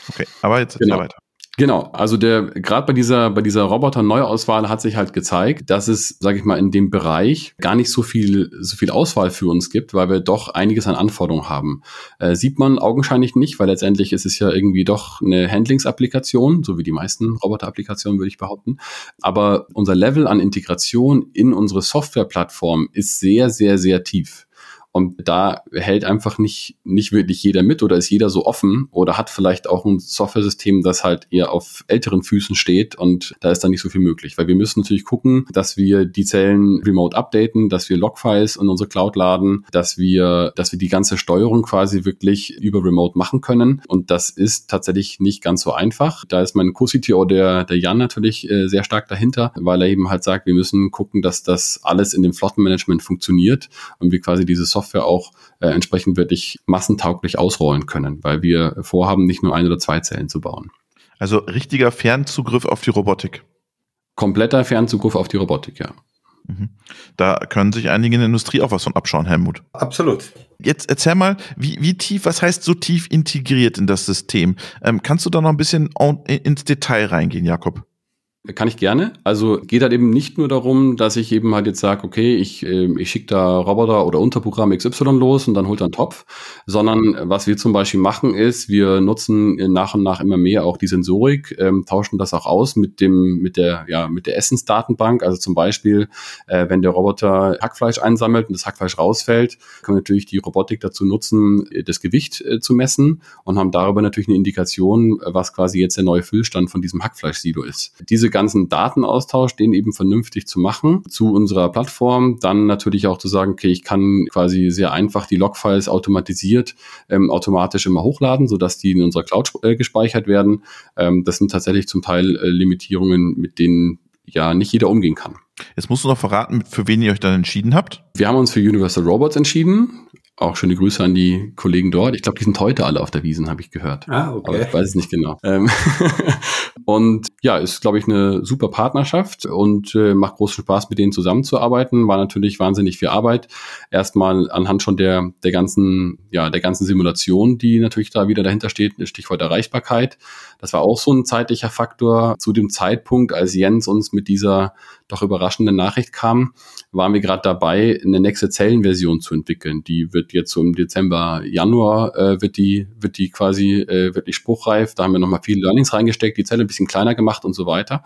Okay, aber jetzt genau. weiter. Genau, also der gerade bei dieser bei dieser Roboter Neuauswahl hat sich halt gezeigt, dass es, sage ich mal, in dem Bereich gar nicht so viel so viel Auswahl für uns gibt, weil wir doch einiges an Anforderungen haben. Äh, sieht man augenscheinlich nicht, weil letztendlich ist es ja irgendwie doch eine Handlingsapplikation, so wie die meisten Roboter-Applikationen würde ich behaupten. Aber unser Level an Integration in unsere Softwareplattform ist sehr sehr sehr tief. Und da hält einfach nicht, nicht wirklich jeder mit oder ist jeder so offen oder hat vielleicht auch ein Software-System, das halt eher auf älteren Füßen steht und da ist dann nicht so viel möglich. Weil wir müssen natürlich gucken, dass wir die Zellen remote updaten, dass wir Logfiles in unsere Cloud laden, dass wir, dass wir die ganze Steuerung quasi wirklich über remote machen können. Und das ist tatsächlich nicht ganz so einfach. Da ist mein Co-CTO, der, der Jan natürlich äh, sehr stark dahinter, weil er eben halt sagt, wir müssen gucken, dass das alles in dem Flottenmanagement funktioniert und wir quasi diese Software Software auch äh, entsprechend wirklich massentauglich ausrollen können, weil wir vorhaben, nicht nur ein oder zwei Zellen zu bauen. Also richtiger Fernzugriff auf die Robotik. Kompletter Fernzugriff auf die Robotik, ja. Mhm. Da können sich einige in der Industrie auch was von abschauen, Helmut. Absolut. Jetzt erzähl mal, wie, wie tief, was heißt so tief integriert in das System? Ähm, kannst du da noch ein bisschen ins Detail reingehen, Jakob? Kann ich gerne. Also geht halt eben nicht nur darum, dass ich eben halt jetzt sage, okay, ich, äh, ich schicke da Roboter oder Unterprogramm XY los und dann holt er einen Topf, sondern was wir zum Beispiel machen ist, wir nutzen nach und nach immer mehr auch die Sensorik, ähm, tauschen das auch aus mit dem, mit der, ja, mit der Essensdatenbank. Also zum Beispiel, äh, wenn der Roboter Hackfleisch einsammelt und das Hackfleisch rausfällt, können wir natürlich die Robotik dazu nutzen, das Gewicht äh, zu messen und haben darüber natürlich eine Indikation, was quasi jetzt der neue Füllstand von diesem Hackfleischsilo ist. Diese ganzen Datenaustausch, den eben vernünftig zu machen zu unserer Plattform. Dann natürlich auch zu sagen, okay, ich kann quasi sehr einfach die Logfiles automatisiert ähm, automatisch immer hochladen, sodass die in unserer Cloud äh, gespeichert werden. Ähm, das sind tatsächlich zum Teil äh, Limitierungen, mit denen ja nicht jeder umgehen kann. Jetzt musst du noch verraten, für wen ihr euch dann entschieden habt. Wir haben uns für Universal Robots entschieden. Auch schöne Grüße an die Kollegen dort. Ich glaube, die sind heute alle auf der Wiesen, habe ich gehört. Ah, okay. Aber ich weiß es nicht genau. Ähm, und ja, ist, glaube ich, eine super Partnerschaft und äh, macht großen Spaß, mit denen zusammenzuarbeiten. War natürlich wahnsinnig viel Arbeit. Erstmal anhand schon der, der ganzen, ja, der ganzen Simulation, die natürlich da wieder dahinter steht, Stichwort Erreichbarkeit. Das war auch so ein zeitlicher Faktor. Zu dem Zeitpunkt, als Jens uns mit dieser doch überraschenden Nachricht kam, waren wir gerade dabei, eine nächste Zellenversion zu entwickeln. Die wird jetzt so im Dezember, Januar äh, wird die wird die quasi äh, wirklich spruchreif. Da haben wir nochmal viele Learnings reingesteckt, die Zelle ein bisschen kleiner gemacht und so weiter.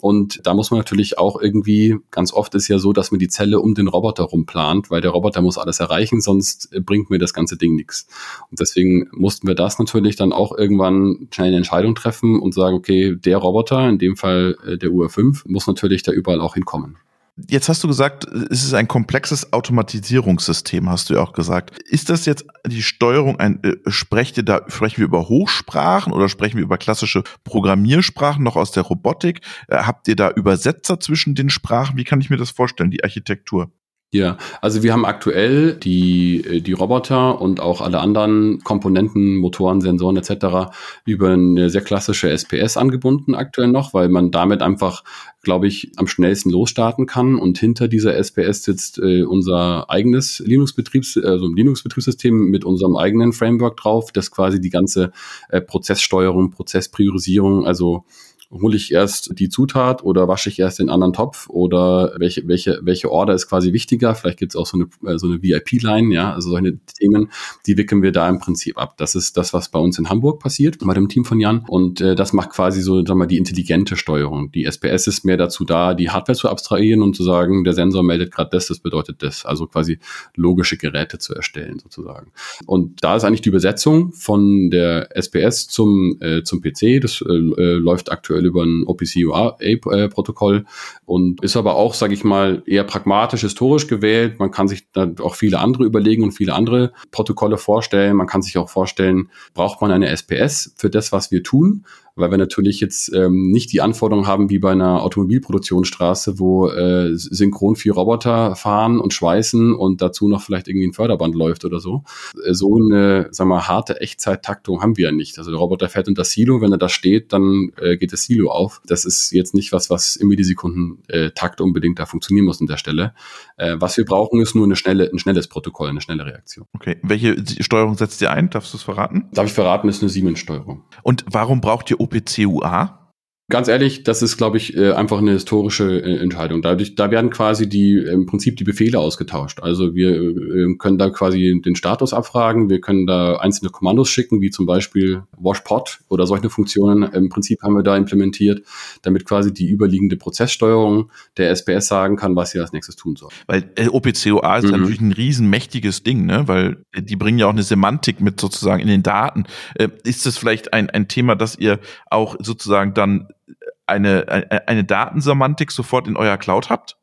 Und da muss man natürlich auch irgendwie, ganz oft ist ja so, dass man die Zelle um den Roboter rumplant, weil der Roboter muss alles erreichen, sonst bringt mir das ganze Ding nichts. Und deswegen mussten wir das natürlich dann auch irgendwann schnell eine Entscheidung treffen und sagen, okay, der Roboter, in dem Fall äh, der UR5, muss natürlich da überall auch hinkommen. Jetzt hast du gesagt, es ist ein komplexes Automatisierungssystem, hast du ja auch gesagt. Ist das jetzt die Steuerung ein, äh, sprecht ihr da, sprechen wir über Hochsprachen oder sprechen wir über klassische Programmiersprachen noch aus der Robotik? Äh, habt ihr da Übersetzer zwischen den Sprachen? Wie kann ich mir das vorstellen, die Architektur? Ja, also wir haben aktuell die, äh, die Roboter und auch alle anderen Komponenten, Motoren, Sensoren etc. über eine sehr klassische SPS angebunden aktuell noch, weil man damit einfach, glaube ich, am schnellsten losstarten kann. Und hinter dieser SPS sitzt äh, unser eigenes Linux-Betriebs, also Linux-Betriebssystem mit unserem eigenen Framework drauf, das quasi die ganze äh, Prozesssteuerung, Prozesspriorisierung, also hole ich erst die Zutat oder wasche ich erst den anderen Topf oder welche, welche, welche Order ist quasi wichtiger? Vielleicht gibt es auch so eine, äh, so eine VIP-Line, ja, also solche Themen, die wickeln wir da im Prinzip ab. Das ist das, was bei uns in Hamburg passiert, bei dem Team von Jan. Und äh, das macht quasi so, sagen wir mal, die intelligente Steuerung. Die SPS ist mehr dazu da, die Hardware zu abstrahieren und zu sagen, der Sensor meldet gerade das, das bedeutet das. Also quasi logische Geräte zu erstellen, sozusagen. Und da ist eigentlich die Übersetzung von der SPS zum, äh, zum PC. Das äh, äh, läuft aktuell aktuell über ein OPC-UA-Protokoll und ist aber auch, sage ich mal, eher pragmatisch historisch gewählt. Man kann sich da auch viele andere überlegen und viele andere Protokolle vorstellen. Man kann sich auch vorstellen, braucht man eine SPS für das, was wir tun? Weil wir natürlich jetzt ähm, nicht die Anforderungen haben wie bei einer Automobilproduktionsstraße, wo äh, synchron vier Roboter fahren und schweißen und dazu noch vielleicht irgendwie ein Förderband läuft oder so. Äh, so eine, sagen wir, harte Echtzeit-Taktung haben wir ja nicht. Also der Roboter fährt in das Silo, wenn er da steht, dann äh, geht das Silo auf. Das ist jetzt nicht was, was im Millisekunden-Takt unbedingt da funktionieren muss an der Stelle. Äh, was wir brauchen, ist nur eine schnelle, ein schnelles Protokoll, eine schnelle Reaktion. Okay. Welche Steuerung setzt ihr ein? Darfst du es verraten? Darf ich verraten, ist eine Siemens-Steuerung. Und warum braucht ihr OPCUA? Ganz ehrlich, das ist, glaube ich, äh, einfach eine historische äh, Entscheidung. Dadurch, da werden quasi die im Prinzip die Befehle ausgetauscht. Also wir äh, können da quasi den Status abfragen, wir können da einzelne Kommandos schicken, wie zum Beispiel washpot oder solche Funktionen. Im Prinzip haben wir da implementiert, damit quasi die überliegende Prozesssteuerung der SPS sagen kann, was sie als nächstes tun soll. Weil OPCOA ist mhm. natürlich ein riesenmächtiges Ding, ne? Weil die bringen ja auch eine Semantik mit sozusagen in den Daten. Ist das vielleicht ein, ein Thema, dass ihr auch sozusagen dann eine, eine, eine Datensemantik sofort in euer Cloud habt?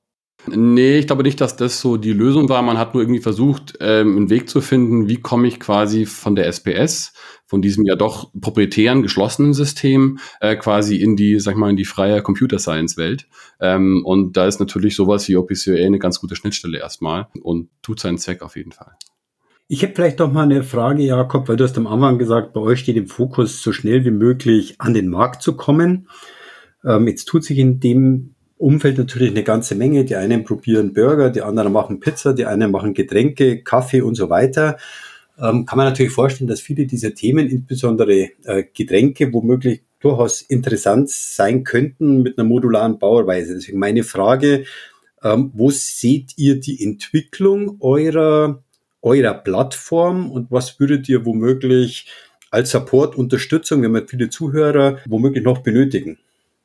Nee, ich glaube nicht, dass das so die Lösung war. Man hat nur irgendwie versucht, ähm, einen Weg zu finden, wie komme ich quasi von der SPS, von diesem ja doch proprietären, geschlossenen System, äh, quasi in die, sag ich mal, in die freie Computer Science Welt. Ähm, und da ist natürlich sowas wie OPCOA eine ganz gute Schnittstelle erstmal und tut seinen Zweck auf jeden Fall. Ich habe vielleicht noch mal eine Frage, Jakob, weil du hast am Anfang gesagt, bei euch steht im Fokus, so schnell wie möglich an den Markt zu kommen. Ähm, jetzt tut sich in dem Umfeld natürlich eine ganze Menge. Die einen probieren Burger, die anderen machen Pizza, die einen machen Getränke, Kaffee und so weiter. Ähm, kann man natürlich vorstellen, dass viele dieser Themen, insbesondere äh, Getränke, womöglich durchaus interessant sein könnten mit einer modularen Bauweise. Deswegen meine Frage, ähm, wo seht ihr die Entwicklung eurer, eurer Plattform und was würdet ihr womöglich als Support, Unterstützung, wenn wir viele Zuhörer womöglich noch benötigen?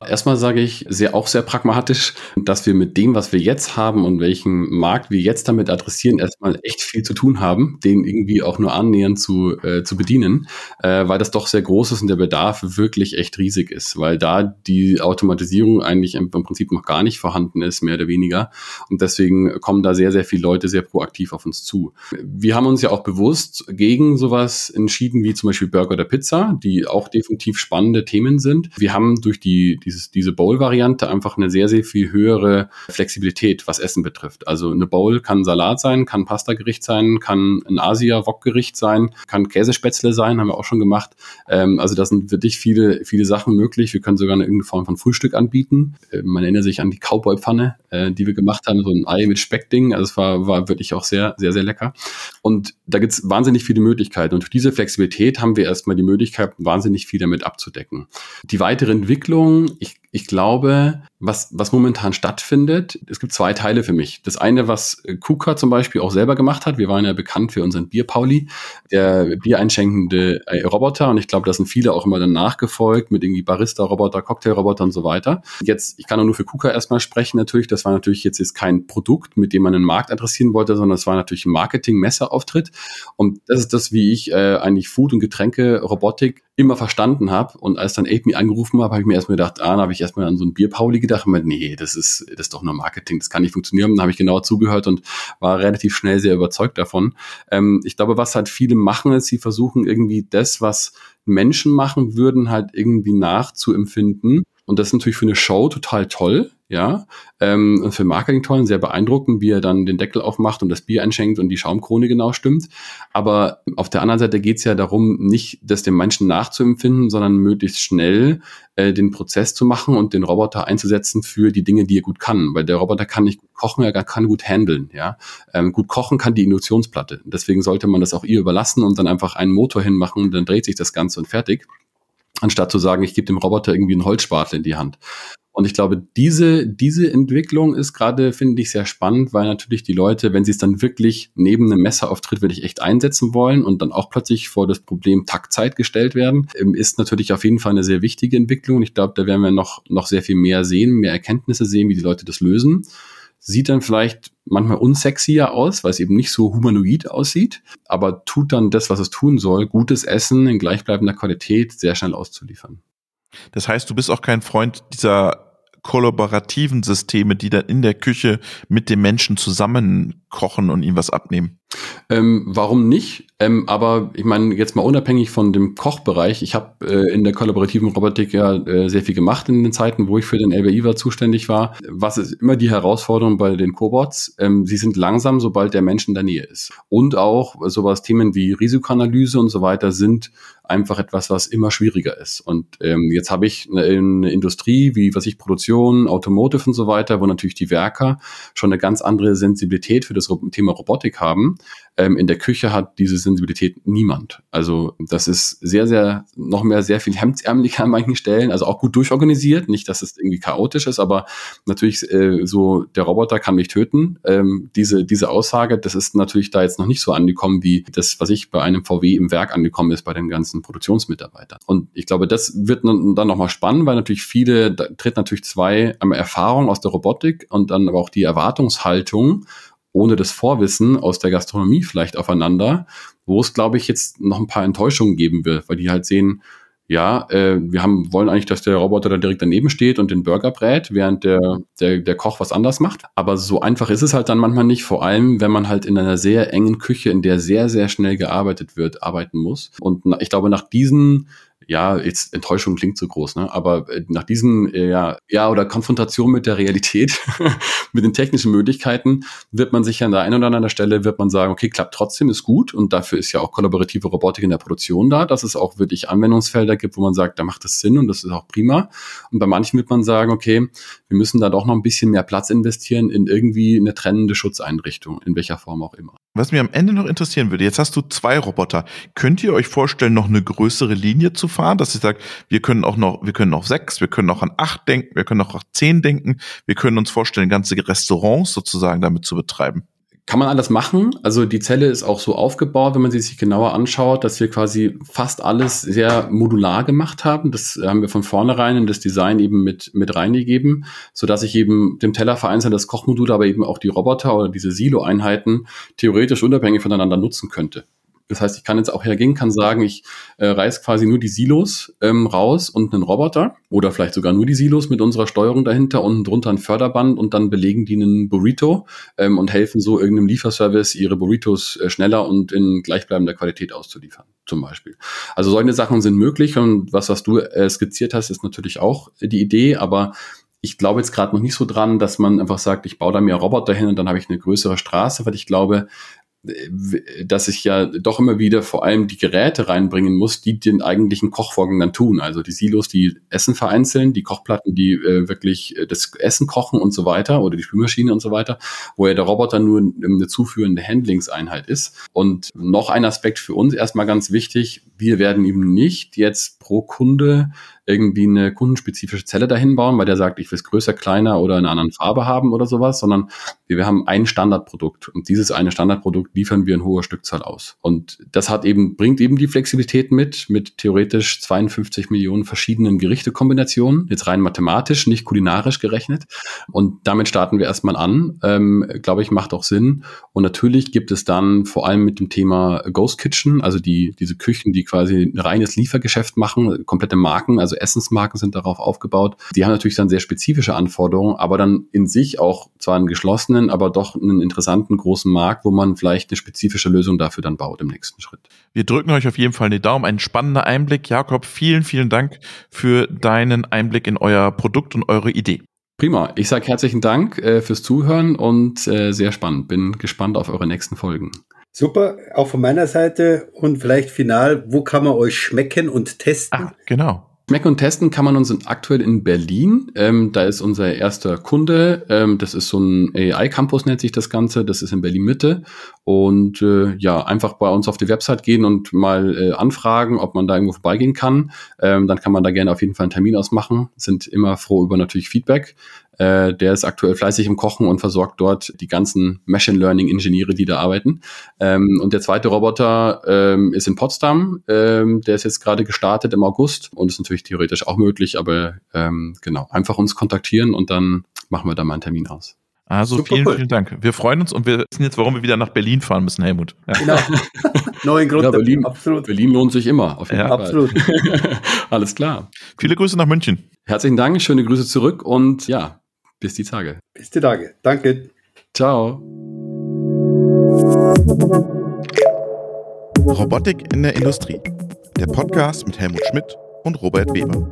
Erstmal sage ich sehr, auch sehr pragmatisch, dass wir mit dem, was wir jetzt haben und welchen Markt wir jetzt damit adressieren, erstmal echt viel zu tun haben, den irgendwie auch nur annähernd zu, äh, zu bedienen, äh, weil das doch sehr groß ist und der Bedarf wirklich echt riesig ist, weil da die Automatisierung eigentlich im, im Prinzip noch gar nicht vorhanden ist, mehr oder weniger. Und deswegen kommen da sehr, sehr viele Leute sehr proaktiv auf uns zu. Wir haben uns ja auch bewusst gegen sowas entschieden, wie zum Beispiel Burger oder Pizza, die auch definitiv spannende Themen sind. Wir haben durch die, die dieses, diese Bowl-Variante einfach eine sehr, sehr viel höhere Flexibilität, was Essen betrifft. Also eine Bowl kann Salat sein, kann Pastagericht sein, kann ein Asia-Wok-Gericht sein, kann Käsespätzle sein, haben wir auch schon gemacht. Ähm, also da sind wirklich viele, viele Sachen möglich. Wir können sogar eine irgendeine Form von Frühstück anbieten. Äh, man erinnert sich an die Cowboy-Pfanne, äh, die wir gemacht haben, so ein Ei mit Speckding. Also es war, war wirklich auch sehr, sehr, sehr lecker. Und da gibt es wahnsinnig viele Möglichkeiten. Und durch diese Flexibilität haben wir erstmal die Möglichkeit, wahnsinnig viel damit abzudecken. Die weitere Entwicklung, ich, ich glaube, was, was momentan stattfindet, es gibt zwei Teile für mich. Das eine, was KUKA zum Beispiel auch selber gemacht hat. Wir waren ja bekannt für unseren Bierpauli, der biereinschenkende äh, Roboter. Und ich glaube, da sind viele auch immer dann nachgefolgt mit irgendwie Barista-Roboter, Cocktail-Roboter und so weiter. Jetzt, ich kann auch nur für KUKA erstmal sprechen natürlich. Das war natürlich jetzt, jetzt kein Produkt, mit dem man den Markt adressieren wollte, sondern es war natürlich ein Marketing-Messeauftritt. Und das ist das, wie ich äh, eigentlich Food- und Getränke-Robotik immer verstanden habe. Und als dann Ape mich angerufen habe, habe ich mir erstmal gedacht, ah, dann habe ich erstmal an so ein Bierpauli gedacht dachte mir, nee, das ist, das ist doch nur Marketing, das kann nicht funktionieren. Dann habe ich genauer zugehört und war relativ schnell sehr überzeugt davon. Ähm, ich glaube, was halt viele machen, ist, sie versuchen irgendwie das, was Menschen machen würden, halt irgendwie nachzuempfinden. Und das ist natürlich für eine Show total toll, ja, ähm, und für Marketing toll und sehr beeindruckend, wie er dann den Deckel aufmacht und das Bier einschenkt und die Schaumkrone genau stimmt. Aber auf der anderen Seite geht es ja darum, nicht das dem Menschen nachzuempfinden, sondern möglichst schnell äh, den Prozess zu machen und den Roboter einzusetzen für die Dinge, die er gut kann. Weil der Roboter kann nicht gut kochen, er kann gut handeln, ja. Ähm, gut kochen kann die Induktionsplatte. Deswegen sollte man das auch ihr überlassen und dann einfach einen Motor hinmachen, dann dreht sich das Ganze und fertig anstatt zu sagen, ich gebe dem Roboter irgendwie einen Holzspatel in die Hand. Und ich glaube, diese, diese Entwicklung ist gerade, finde ich, sehr spannend, weil natürlich die Leute, wenn sie es dann wirklich neben einem Messerauftritt wirklich echt einsetzen wollen und dann auch plötzlich vor das Problem Taktzeit gestellt werden, ähm, ist natürlich auf jeden Fall eine sehr wichtige Entwicklung. Ich glaube, da werden wir noch, noch sehr viel mehr sehen, mehr Erkenntnisse sehen, wie die Leute das lösen. Sieht dann vielleicht manchmal unsexier aus, weil es eben nicht so humanoid aussieht, aber tut dann das, was es tun soll, gutes Essen in gleichbleibender Qualität sehr schnell auszuliefern. Das heißt, du bist auch kein Freund dieser kollaborativen Systeme, die dann in der Küche mit dem Menschen zusammen kochen und ihm was abnehmen. Ähm, warum nicht? Ähm, aber ich meine, jetzt mal unabhängig von dem Kochbereich, ich habe äh, in der kollaborativen Robotik ja äh, sehr viel gemacht in den Zeiten, wo ich für den LBI zuständig war. Was ist immer die Herausforderung bei den Cobots? Ähm, sie sind langsam, sobald der Mensch in der Nähe ist. Und auch sowas Themen wie Risikoanalyse und so weiter sind einfach etwas, was immer schwieriger ist. Und ähm, jetzt habe ich eine, eine Industrie wie, was ich, Produktion, Automotive und so weiter, wo natürlich die Werker schon eine ganz andere Sensibilität für das Thema Robotik haben. Ähm, in der Küche hat diese Sensibilität niemand. Also das ist sehr, sehr, noch mehr sehr viel hemdsärmeliger an manchen Stellen, also auch gut durchorganisiert. Nicht, dass es irgendwie chaotisch ist, aber natürlich äh, so, der Roboter kann mich töten. Ähm, diese, diese Aussage, das ist natürlich da jetzt noch nicht so angekommen, wie das, was ich bei einem VW im Werk angekommen ist, bei den ganzen Produktionsmitarbeitern. Und ich glaube, das wird dann nochmal spannend, weil natürlich viele, da tritt natürlich zwei einmal Erfahrung aus der Robotik und dann aber auch die Erwartungshaltung ohne das Vorwissen aus der Gastronomie vielleicht aufeinander, wo es, glaube ich, jetzt noch ein paar Enttäuschungen geben wird, weil die halt sehen, ja, äh, wir haben, wollen eigentlich, dass der Roboter da direkt daneben steht und den Burger brät, während der, der, der Koch was anders macht. Aber so einfach ist es halt dann manchmal nicht, vor allem, wenn man halt in einer sehr engen Küche, in der sehr, sehr schnell gearbeitet wird, arbeiten muss. Und ich glaube, nach diesen ja, jetzt Enttäuschung klingt zu groß, ne? aber äh, nach diesen, äh, ja, ja, oder Konfrontation mit der Realität, mit den technischen Möglichkeiten, wird man sich an der einen oder anderen Stelle, wird man sagen, okay, klappt trotzdem, ist gut und dafür ist ja auch kollaborative Robotik in der Produktion da, dass es auch wirklich Anwendungsfelder gibt, wo man sagt, da macht das Sinn und das ist auch prima. Und bei manchen wird man sagen, okay, wir müssen da doch noch ein bisschen mehr Platz investieren in irgendwie eine trennende Schutzeinrichtung, in welcher Form auch immer. Was mir am Ende noch interessieren würde, jetzt hast du zwei Roboter. Könnt ihr euch vorstellen, noch eine größere Linie zu fahren, dass ihr sagt, wir können auch noch, wir können noch sechs, wir können noch an acht denken, wir können noch an zehn denken, wir können uns vorstellen, ganze Restaurants sozusagen damit zu betreiben? Kann man alles machen. Also die Zelle ist auch so aufgebaut, wenn man sie sich genauer anschaut, dass wir quasi fast alles sehr modular gemacht haben. Das haben wir von vornherein in das Design eben mit, mit reingegeben, so dass ich eben dem Teller vereinzelt das Kochmodul, aber eben auch die Roboter oder diese Silo-Einheiten theoretisch unabhängig voneinander nutzen könnte. Das heißt, ich kann jetzt auch hergehen, kann sagen, ich äh, reiß quasi nur die Silos ähm, raus und einen Roboter oder vielleicht sogar nur die Silos mit unserer Steuerung dahinter und drunter ein Förderband und dann belegen die einen Burrito ähm, und helfen so irgendeinem Lieferservice ihre Burritos äh, schneller und in gleichbleibender Qualität auszuliefern, zum Beispiel. Also solche Sachen sind möglich und was, was du äh, skizziert hast, ist natürlich auch die Idee, aber ich glaube jetzt gerade noch nicht so dran, dass man einfach sagt, ich baue da mehr Roboter hin und dann habe ich eine größere Straße, weil ich glaube, dass ich ja doch immer wieder vor allem die Geräte reinbringen muss, die den eigentlichen Kochvorgang dann tun. Also die Silos, die Essen vereinzeln, die Kochplatten, die äh, wirklich äh, das Essen kochen und so weiter oder die Spülmaschine und so weiter, wo ja der Roboter nur eine zuführende Handlingseinheit ist. Und noch ein Aspekt für uns erstmal ganz wichtig, wir werden eben nicht jetzt pro Kunde irgendwie eine kundenspezifische Zelle dahin bauen, weil der sagt, ich will es größer, kleiner oder in einer anderen Farbe haben oder sowas, sondern wir haben ein Standardprodukt und dieses eine Standardprodukt liefern wir in hoher Stückzahl aus. Und das hat eben, bringt eben die Flexibilität mit, mit theoretisch 52 Millionen verschiedenen Gerichtekombinationen, jetzt rein mathematisch, nicht kulinarisch gerechnet. Und damit starten wir erstmal an. Ähm, Glaube ich, macht auch Sinn. Und natürlich gibt es dann vor allem mit dem Thema Ghost Kitchen, also die, diese Küchen, die quasi ein reines Liefergeschäft machen, komplette Marken, also Essensmarken sind darauf aufgebaut. Die haben natürlich dann sehr spezifische Anforderungen, aber dann in sich auch zwar einen geschlossenen, aber doch einen interessanten großen Markt, wo man vielleicht eine spezifische Lösung dafür dann baut im nächsten Schritt. Wir drücken euch auf jeden Fall den Daumen. Ein spannender Einblick. Jakob, vielen, vielen Dank für deinen Einblick in euer Produkt und eure Idee. Prima. Ich sage herzlichen Dank äh, fürs Zuhören und äh, sehr spannend. Bin gespannt auf eure nächsten Folgen. Super, auch von meiner Seite und vielleicht final, wo kann man euch schmecken und testen? Ah, genau. Schmecken und testen kann man uns aktuell in Berlin. Ähm, da ist unser erster Kunde. Ähm, das ist so ein AI-Campus, nennt sich das Ganze. Das ist in Berlin Mitte. Und äh, ja, einfach bei uns auf die Website gehen und mal äh, anfragen, ob man da irgendwo vorbeigehen kann. Ähm, dann kann man da gerne auf jeden Fall einen Termin ausmachen. Sind immer froh über natürlich Feedback. Äh, der ist aktuell fleißig im Kochen und versorgt dort die ganzen Machine Learning Ingenieure, die da arbeiten. Ähm, und der zweite Roboter ähm, ist in Potsdam. Ähm, der ist jetzt gerade gestartet im August und ist natürlich theoretisch auch möglich, aber ähm, genau, einfach uns kontaktieren und dann machen wir da mal einen Termin aus. Also Super vielen, cool. vielen Dank. Wir freuen uns und wir wissen jetzt, warum wir wieder nach Berlin fahren müssen, Helmut. Ja. Genau. Neuen Grund. Ja, Berlin, absolut. Berlin lohnt sich immer. Auf jeden ja, Fall. Absolut. Alles klar. Viele Grüße nach München. Herzlichen Dank, schöne Grüße zurück und ja, bis die Tage. Bis die Tage. Danke. Ciao. Robotik in der Industrie. Der Podcast mit Helmut Schmidt und Robert Weber.